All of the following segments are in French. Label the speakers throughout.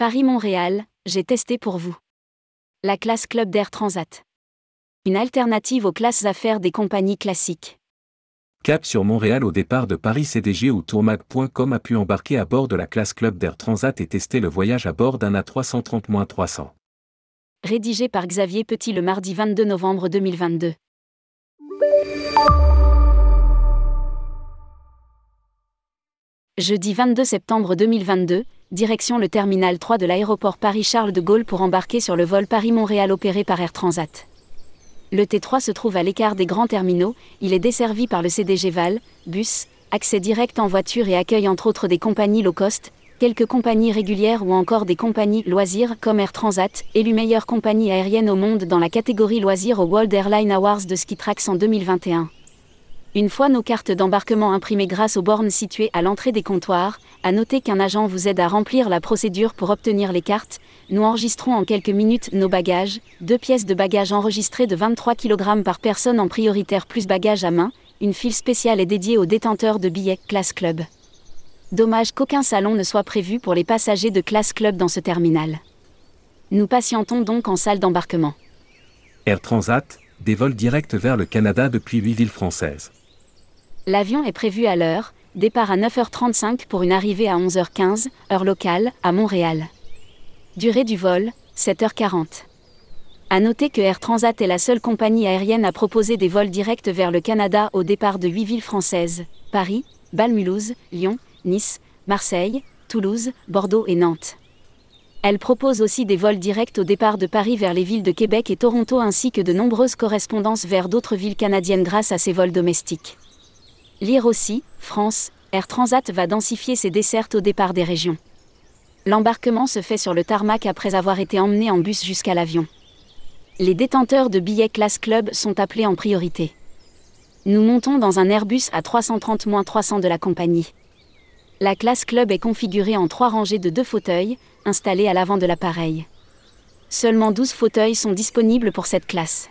Speaker 1: Paris-Montréal, j'ai testé pour vous. La classe Club d'Air Transat. Une alternative aux classes affaires des compagnies classiques.
Speaker 2: Cap sur Montréal au départ de Paris CDG ou tourmag.com a pu embarquer à bord de la classe Club d'Air Transat et tester le voyage à bord d'un A330-300.
Speaker 1: Rédigé par Xavier Petit le mardi 22 novembre 2022. Jeudi 22 septembre 2022, direction le terminal 3 de l'aéroport Paris-Charles de Gaulle pour embarquer sur le vol Paris-Montréal opéré par Air Transat. Le T3 se trouve à l'écart des grands terminaux, il est desservi par le CDG Val, bus, accès direct en voiture et accueille entre autres des compagnies low cost, quelques compagnies régulières ou encore des compagnies loisirs comme Air Transat, élue meilleure compagnie aérienne au monde dans la catégorie loisirs au World Airline Awards de Skitrax en 2021. Une fois nos cartes d'embarquement imprimées grâce aux bornes situées à l'entrée des comptoirs, à noter qu'un agent vous aide à remplir la procédure pour obtenir les cartes, nous enregistrons en quelques minutes nos bagages, deux pièces de bagages enregistrées de 23 kg par personne en prioritaire plus bagages à main, une file spéciale est dédiée aux détenteurs de billets Class Club. Dommage qu'aucun salon ne soit prévu pour les passagers de Class Club dans ce terminal. Nous patientons donc en salle d'embarquement.
Speaker 2: Air Transat, des vols directs vers le Canada depuis 8 villes françaises.
Speaker 1: L'avion est prévu à l'heure, départ à 9h35 pour une arrivée à 11h15, heure locale, à Montréal. Durée du vol, 7h40. À noter que Air Transat est la seule compagnie aérienne à proposer des vols directs vers le Canada au départ de 8 villes françaises Paris, Bâle-Mulhouse, Lyon, Nice, Marseille, Toulouse, Bordeaux et Nantes. Elle propose aussi des vols directs au départ de Paris vers les villes de Québec et Toronto ainsi que de nombreuses correspondances vers d'autres villes canadiennes grâce à ses vols domestiques. Lire aussi, France, Air Transat va densifier ses dessertes au départ des régions. L'embarquement se fait sur le tarmac après avoir été emmené en bus jusqu'à l'avion. Les détenteurs de billets classe club sont appelés en priorité. Nous montons dans un Airbus à 330-300 de la compagnie. La classe club est configurée en trois rangées de deux fauteuils, installés à l'avant de l'appareil. Seulement 12 fauteuils sont disponibles pour cette classe.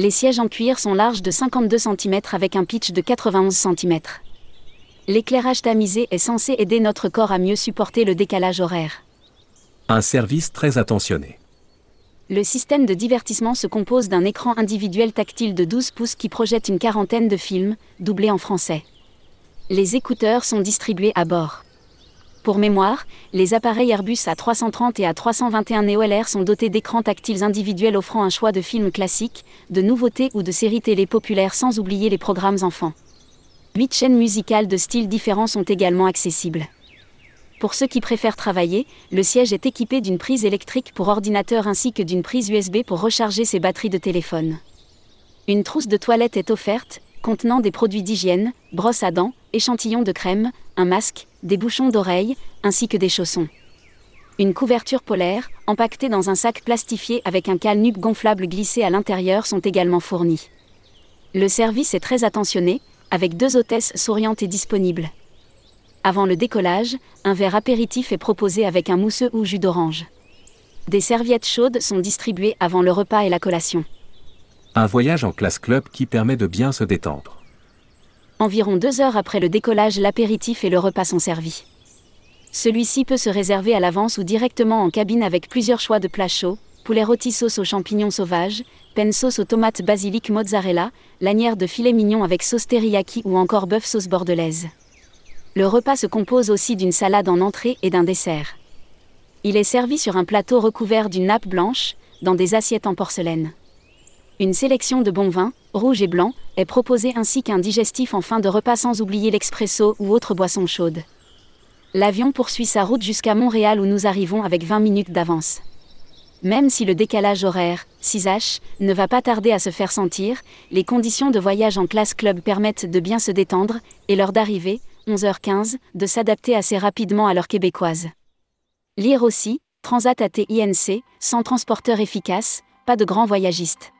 Speaker 1: Les sièges en cuir sont larges de 52 cm avec un pitch de 91 cm. L'éclairage tamisé est censé aider notre corps à mieux supporter le décalage horaire.
Speaker 2: Un service très attentionné.
Speaker 1: Le système de divertissement se compose d'un écran individuel tactile de 12 pouces qui projette une quarantaine de films, doublés en français. Les écouteurs sont distribués à bord. Pour mémoire, les appareils Airbus A330 et A321 NeoLR sont dotés d'écrans tactiles individuels offrant un choix de films classiques, de nouveautés ou de séries télé populaires sans oublier les programmes enfants. Huit chaînes musicales de styles différents sont également accessibles. Pour ceux qui préfèrent travailler, le siège est équipé d'une prise électrique pour ordinateur ainsi que d'une prise USB pour recharger ses batteries de téléphone. Une trousse de toilette est offerte, contenant des produits d'hygiène, brosse à dents, échantillons de crème, un masque, des bouchons d'oreilles, ainsi que des chaussons. Une couverture polaire, empaquetée dans un sac plastifié avec un calnuc gonflable glissé à l'intérieur sont également fournis. Le service est très attentionné, avec deux hôtesses souriantes et disponibles. Avant le décollage, un verre apéritif est proposé avec un mousseux ou jus d'orange. Des serviettes chaudes sont distribuées avant le repas et la collation.
Speaker 2: Un voyage en classe club qui permet de bien se détendre.
Speaker 1: Environ deux heures après le décollage, l'apéritif et le repas sont servis. Celui-ci peut se réserver à l'avance ou directement en cabine avec plusieurs choix de plats chauds, poulet rôti sauce aux champignons sauvages, peine sauce aux tomates basilic mozzarella, lanière de filet mignon avec sauce teriyaki ou encore bœuf sauce bordelaise. Le repas se compose aussi d'une salade en entrée et d'un dessert. Il est servi sur un plateau recouvert d'une nappe blanche, dans des assiettes en porcelaine. Une sélection de bons vins, rouges et blancs, est proposée ainsi qu'un digestif en fin de repas sans oublier l'expresso ou autre boisson chaude. L'avion poursuit sa route jusqu'à Montréal où nous arrivons avec 20 minutes d'avance. Même si le décalage horaire, 6H, ne va pas tarder à se faire sentir, les conditions de voyage en classe club permettent de bien se détendre, et l'heure d'arrivée, 11h15, de s'adapter assez rapidement à l'heure québécoise. Lire aussi, Transat AT INC, sans transporteur efficace, pas de grands voyagistes.